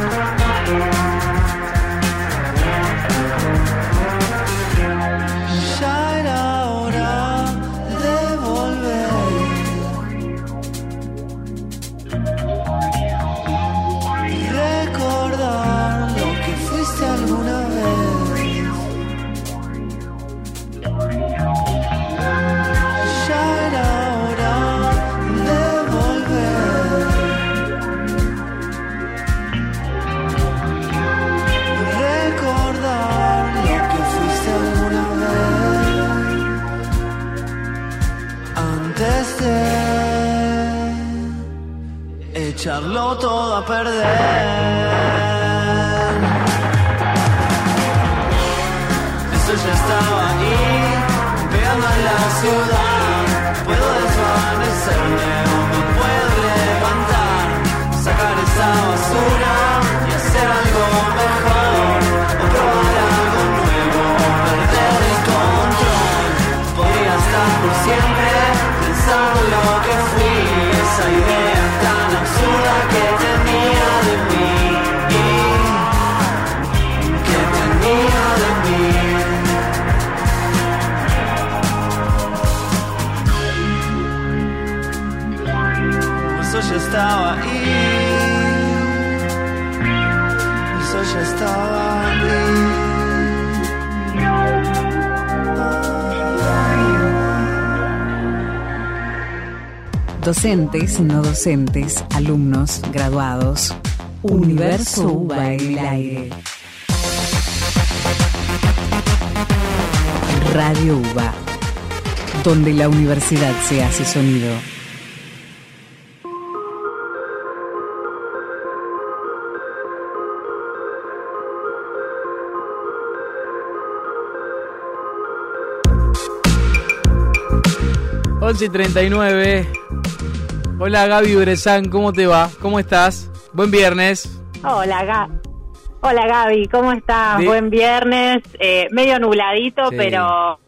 Ya perder. Eso ya estaba ahí, pegando en la ciudad. Docentes, no docentes, alumnos, graduados. Universo UBA en el aire. Radio UBA, donde la universidad se hace sonido. Y 39. Hola Gaby Brezán, ¿cómo te va? ¿Cómo estás? Buen viernes. Hola, Ga Hola Gaby, ¿cómo estás? De- Buen viernes, eh, medio nubladito, Sí. pero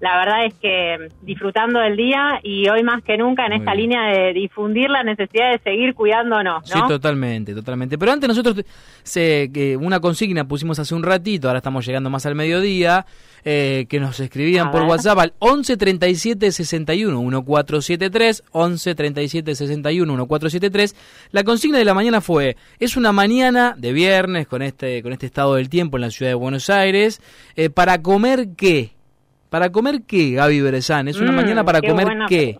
la verdad es que disfrutando del día y hoy más que nunca en Muy esta bien. línea de difundir la necesidad de seguir cuidándonos, Sí, totalmente, totalmente. Pero antes nosotros se, que una consigna pusimos hace un ratito, ahora estamos llegando más al mediodía, eh, que nos escribían A por ver. WhatsApp al 11 37 61 1473, 11 37 61 1473. La consigna de la mañana fue, es una mañana de viernes con este, con este estado del tiempo en la ciudad de Buenos Aires, eh, ¿para comer qué? ¿Para comer qué, Gaby Berezán? ¿Es una Mm, mañana para qué comer buena qué?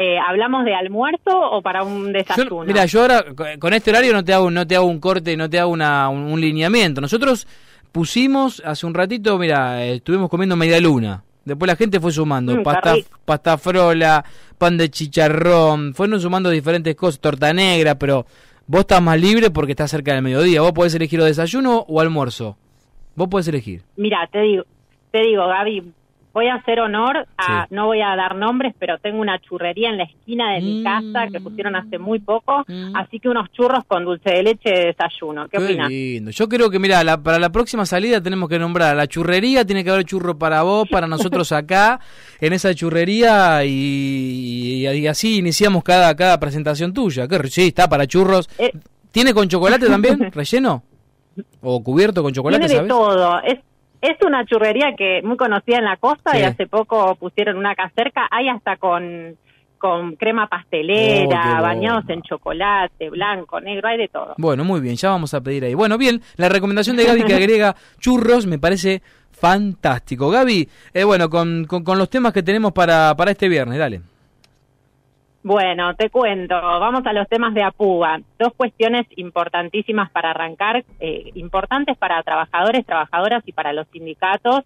Eh, ¿Hablamos de almuerzo o para un Yo- desayuno? mira, yo ahora co- con este horario no te hago, no te hago un corte, no te hago una, un, un lineamiento. Nosotros pusimos hace un ratito, mira, eh, estuvimos comiendo media luna. Después la gente fue sumando Mm, pasta, pasta frola, pan de chicharrón, fueron sumando diferentes cosas, torta negra, pero vos estás más libre porque estás cerca del mediodía. Vos podés elegir o desayuno o almuerzo. Vos podés elegir. Mira, te digo, te digo, Gaby, voy a hacer honor a, Sí. no voy a dar nombres, pero tengo una churrería en la esquina de mi Mm. casa que pusieron hace muy poco, Mm. así que unos churros con dulce de leche de desayuno. ¿Qué, Qué opinas? lindo. Yo creo que, mira, la- para la próxima salida tenemos que nombrar a la churrería, tiene que haber churro para vos, para nosotros acá, en esa churrería, y, y- y así iniciamos cada, cada presentación tuya. Qué ri- sí, está para churros. Eh. ¿Tiene con chocolate también, relleno? ¿O cubierto con chocolate, Tiene de sabes? todo. Es, es una churrería que muy conocida en la costa Sí. y hace poco pusieron una acá cerca. Hay hasta con, con crema Oh, pastelera, bueno. bañados en chocolate, blanco, negro, hay de todo. Bueno, muy bien, ya vamos a pedir ahí. Bueno, bien, la recomendación de Gaby que agrega churros me parece fantástico. Gaby, eh, bueno, con, con, con los temas que tenemos para, para este viernes, dale. Bueno, te cuento, vamos a los temas de APUGA. Dos cuestiones importantísimas para arrancar, eh, importantes para trabajadores, trabajadoras y para los sindicatos.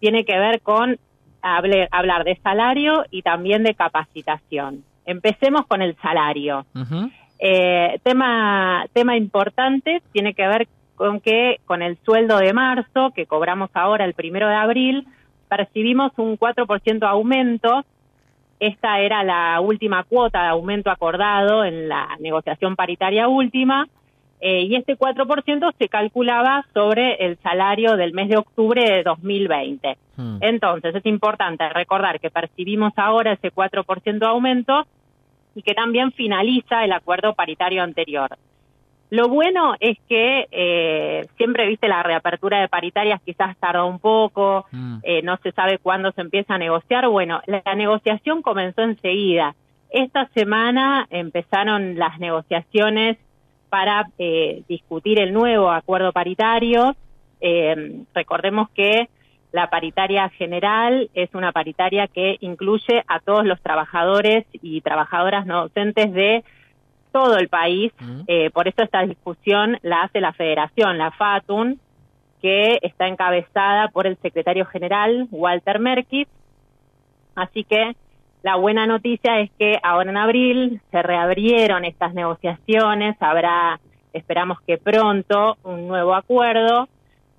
Tiene que ver con hable- hablar de salario y también de capacitación. Empecemos con el salario. Eh, tema, tema importante tiene que ver con que con el sueldo de marzo, que cobramos ahora el primero de abril, percibimos un 4% aumento. Esta era la última cuota de aumento acordado en la negociación paritaria última. eh, y este 4% se calculaba sobre el salario del mes de octubre de 2020. Mm. Entonces, es importante recordar que percibimos ahora ese 4% de aumento y que también finaliza el acuerdo paritario anterior. Lo bueno es que eh, siempre, viste, la reapertura de paritarias quizás tardó un poco, Mm. eh, no se sabe cuándo se empieza a negociar. Bueno, la, la negociación comenzó enseguida. Esta semana empezaron las negociaciones para eh, discutir el nuevo acuerdo paritario. Eh, recordemos que la paritaria general es una paritaria que incluye a todos los trabajadores y trabajadoras no docentes de todo el país. Eh, por eso esta discusión la hace la federación, la FATUN, que está encabezada por el secretario general, Walter Merkis. Así que la buena noticia es que ahora en abril se reabrieron estas negociaciones, habrá, esperamos que pronto, un nuevo acuerdo.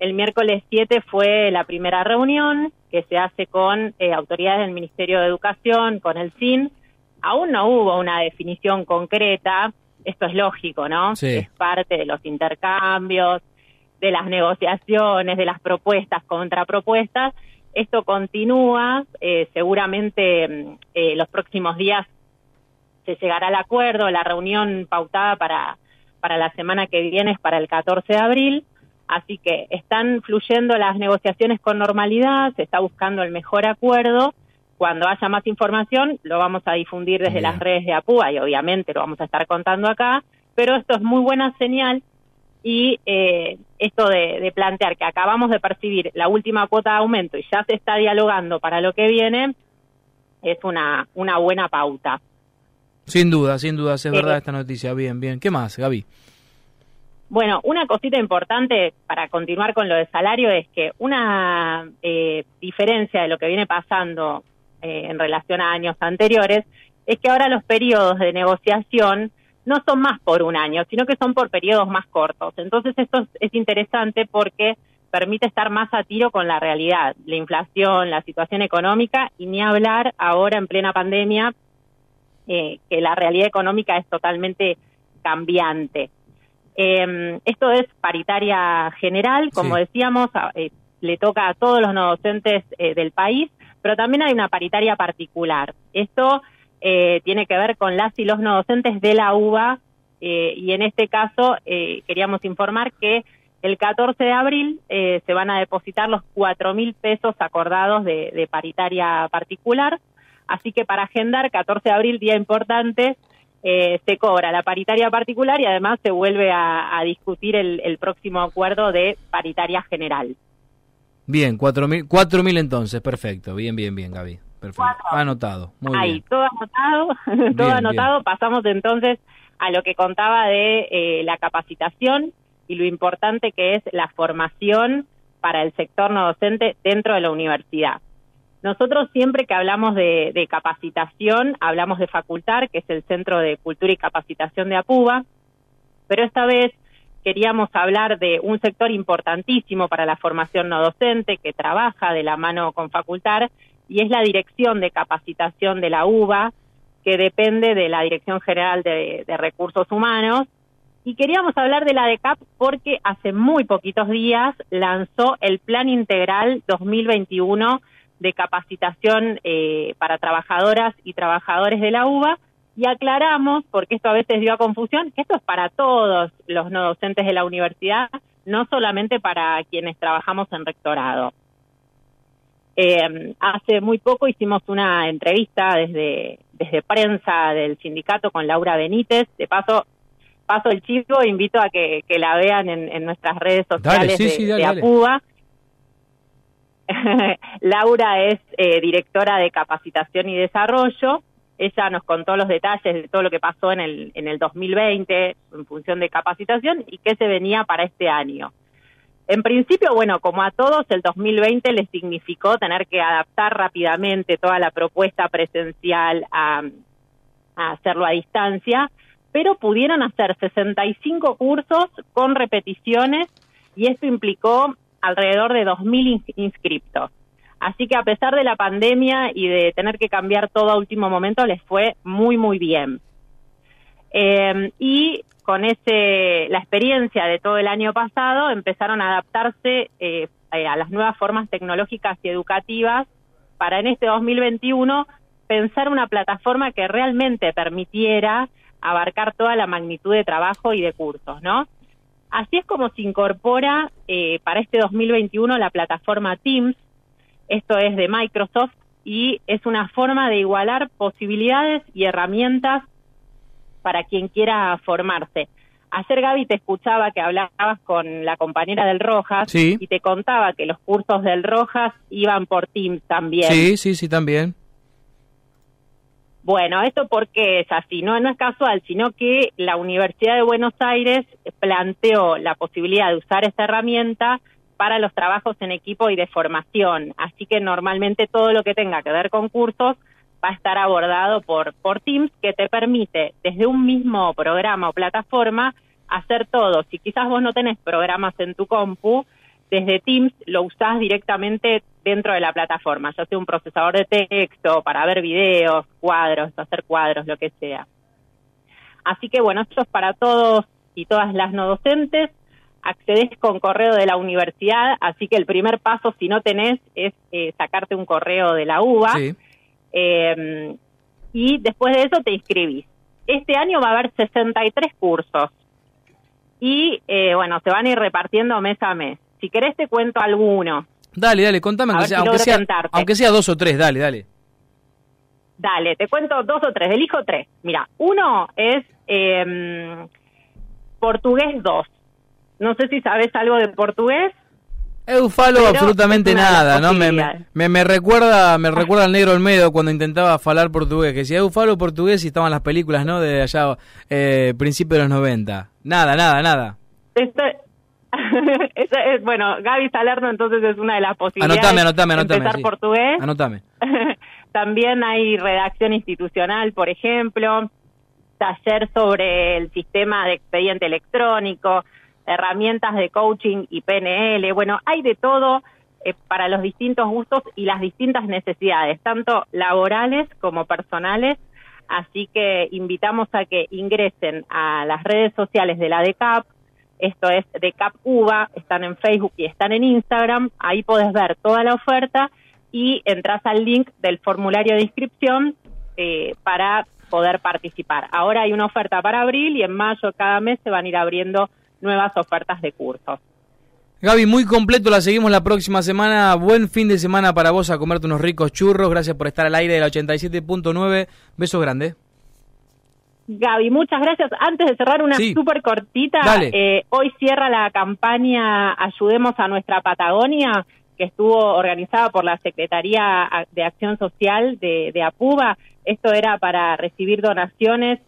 El miércoles 7 fue la primera reunión que se hace con eh, autoridades del Ministerio de Educación, con el CIN. Aún no hubo una definición concreta, esto es lógico, ¿no? Sí. Es parte de los intercambios, de las negociaciones, de las propuestas, contrapropuestas. Esto continúa, eh, seguramente mm, eh, los próximos días se llegará al acuerdo, la reunión pautada para, para la semana que viene es para el 14 de abril, así que están fluyendo las negociaciones con normalidad, se está buscando el mejor acuerdo. Cuando haya más información, lo vamos a difundir desde Bien. las redes de APUA y obviamente lo vamos a estar contando acá, pero esto es muy buena señal y eh, esto de, de plantear que acabamos de percibir la última cuota de aumento y ya se está dialogando para lo que viene, es una, una buena pauta. Sin duda, sin duda, es Eh, verdad esta noticia. Bien, bien. ¿Qué más, Gaby? Bueno, una cosita importante para continuar con lo de salario es que una eh, diferencia de lo que viene pasando eh, en relación a años anteriores es que ahora los periodos de negociación no son más por un año, sino que son por periodos más cortos. Entonces esto es, es interesante porque permite estar más a tiro con la realidad, la inflación, la situación económica y ni hablar ahora en plena pandemia eh, que la realidad económica es totalmente cambiante. Eh, esto es paritaria general, como Sí. decíamos, eh, le toca a todos los no docentes eh, del país, pero también hay una paritaria particular. Esto eh, tiene que ver con las y los no docentes de la UBA eh, y en este caso eh, queríamos informar que el 14 de abril eh, se van a depositar los cuatro mil pesos acordados de, paritaria particular. Así que para agendar, 14 de abril, día importante, eh, se cobra la paritaria particular y además se vuelve a, a discutir el, el próximo acuerdo de paritaria general. Bien, 4.000 4.000 entonces, perfecto. Bien, bien, bien, Gaby. Perfecto. Cuatro. Anotado. Muy Ahí, bien. todo anotado, todo Bien, anotado. Pasamos entonces a lo que contaba de eh, la capacitación y lo importante que es la formación para el sector no docente dentro de la universidad. Nosotros siempre que hablamos de, de capacitación, hablamos de Facultar, que es el Centro de Cultura y Capacitación de APUBA, pero esta vez queríamos hablar de un sector importantísimo para la formación no docente que trabaja de la mano con Facultar y es la Dirección de Capacitación de la UBA, que depende de la Dirección General de, Recursos Humanos. Y queríamos hablar de la DECAP porque hace muy poquitos días lanzó el Plan Integral 2021 de capacitación eh, para trabajadoras y trabajadores de la UBA y aclaramos, porque esto a veces dio a confusión, que esto es para todos los no docentes de la universidad, no solamente para quienes trabajamos en rectorado. Eh, hace muy poco hicimos una entrevista desde, desde prensa del sindicato con Laura Benítez. De paso, paso el chivo, invito a que, que la vean en, en nuestras redes sociales sí, de, sí, dale, de dale. APUBA. Laura es eh, directora de capacitación y desarrollo. Ella nos contó los detalles de todo lo que pasó en el, en el 2020 en función de capacitación y qué se venía para este año. En principio, bueno, como a todos, el 2020 les significó tener que adaptar rápidamente toda la propuesta presencial a, a hacerlo a distancia, pero pudieron hacer 65 cursos con repeticiones y esto implicó alrededor de 2.000 ins- inscriptos. Así que a pesar de la pandemia y de tener que cambiar todo a último momento, les fue muy, muy bien. Eh, y con ese la experiencia de todo el año pasado empezaron a adaptarse eh, a las nuevas formas tecnológicas y educativas para en este 2021 pensar una plataforma que realmente permitiera abarcar toda la magnitud de trabajo y de cursos, ¿no? Así es como se incorpora eh, para este 2021 la plataforma Teams, esto es de Microsoft, y es una forma de igualar posibilidades y herramientas para quien quiera formarse. Ayer Gaby te escuchaba que hablabas con la compañera del Rojas y te contaba que los cursos del Rojas iban por Teams también. Sí, sí, sí, también. Bueno, esto porque es así, no, no es casual, sino que la Universidad de Buenos Aires planteó la posibilidad de usar esta herramienta para los trabajos en equipo y de formación. Así que normalmente todo lo que tenga que ver con cursos va a estar abordado por, por Teams, que te permite desde un mismo programa o plataforma hacer todo. Si quizás vos no tenés programas en tu compu, desde Teams lo usás directamente dentro de la plataforma, ya sea un procesador de texto para ver videos, cuadros, hacer cuadros, lo que sea. Así que bueno, esto es para todos y todas las no docentes. Accedes con correo de la universidad, así que el primer paso, si no tenés, es eh, sacarte un correo de la UBA. Eh, y después de eso te inscribís. Este año va a haber 63 cursos y eh, bueno, se van a ir repartiendo mes a mes. Si querés te cuento alguno. Dale, dale, contame, aunque sea, aunque, sea, dos o tres, dale, dale. Dale, te cuento dos o tres, elijo tres. Mira, uno es eh, portugués 2. No sé si sabes algo de portugués. Eu falo absolutamente nada, ¿no? Me, me, me, recuerda me recuerda al negro Olmedo cuando intentaba hablar portugués, que si eu falo portugués y estaban las películas, ¿no? De allá, eh, principios de los 90. Nada, nada, nada. Esto, es, bueno, Gaby Salerno entonces es una de las posibilidades anotame, anotame, anotame, empezar portugués. Anotame. También hay redacción institucional, por ejemplo, taller sobre el sistema de expediente electrónico, herramientas de coaching y PNL. Bueno, hay de todo eh, para los distintos gustos y las distintas necesidades, tanto laborales como personales. Así que invitamos a que ingresen a las redes sociales de la DECAP, esto es DECAP UBA, están en Facebook y están en Instagram, ahí podés ver toda la oferta y entras al link del formulario de inscripción eh, para poder participar. Ahora hay una oferta para abril y en mayo cada mes se van a ir abriendo nuevas ofertas de cursos. Gaby, muy completo, la seguimos la próxima semana. Buen fin de semana para vos a comerte unos ricos churros. Gracias por estar al aire de la 87.9. Besos grandes. Gaby, muchas gracias. Antes de cerrar una súper cortita, eh, hoy cierra la campaña Ayudemos a nuestra Patagonia, que estuvo organizada por la Secretaría de Acción Social de, de APUBA. Esto era para recibir donaciones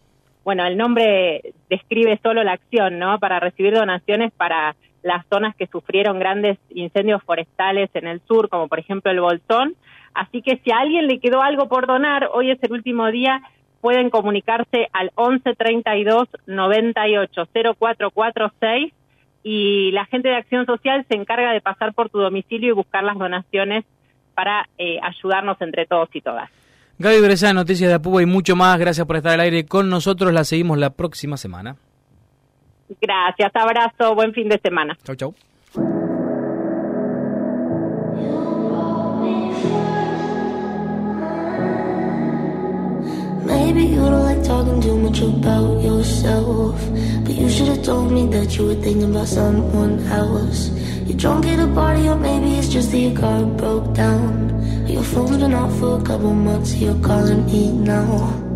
bueno, el nombre describe solo la acción, ¿no? Para recibir donaciones para las zonas que sufrieron grandes incendios forestales en el sur, como por ejemplo el Bolsón. Así que si a alguien le quedó algo por donar, hoy es el último día, pueden comunicarse al 11 32 98 0446 y la gente de Acción Social se encarga de pasar por tu domicilio y buscar las donaciones para eh, ayudarnos entre todos y todas. Gaby Bresa, Noticias de Apuba y mucho más. Gracias por estar al aire con nosotros. La seguimos la próxima semana. Gracias, abrazo, buen fin de semana. Chau, chau. Maybe you don't like talking too much about yourself. But you should have told me that you were thinking about someone else. You're drunk at a party, or maybe it's just that your car broke down. Your phone's been off for a couple months, you're calling me now.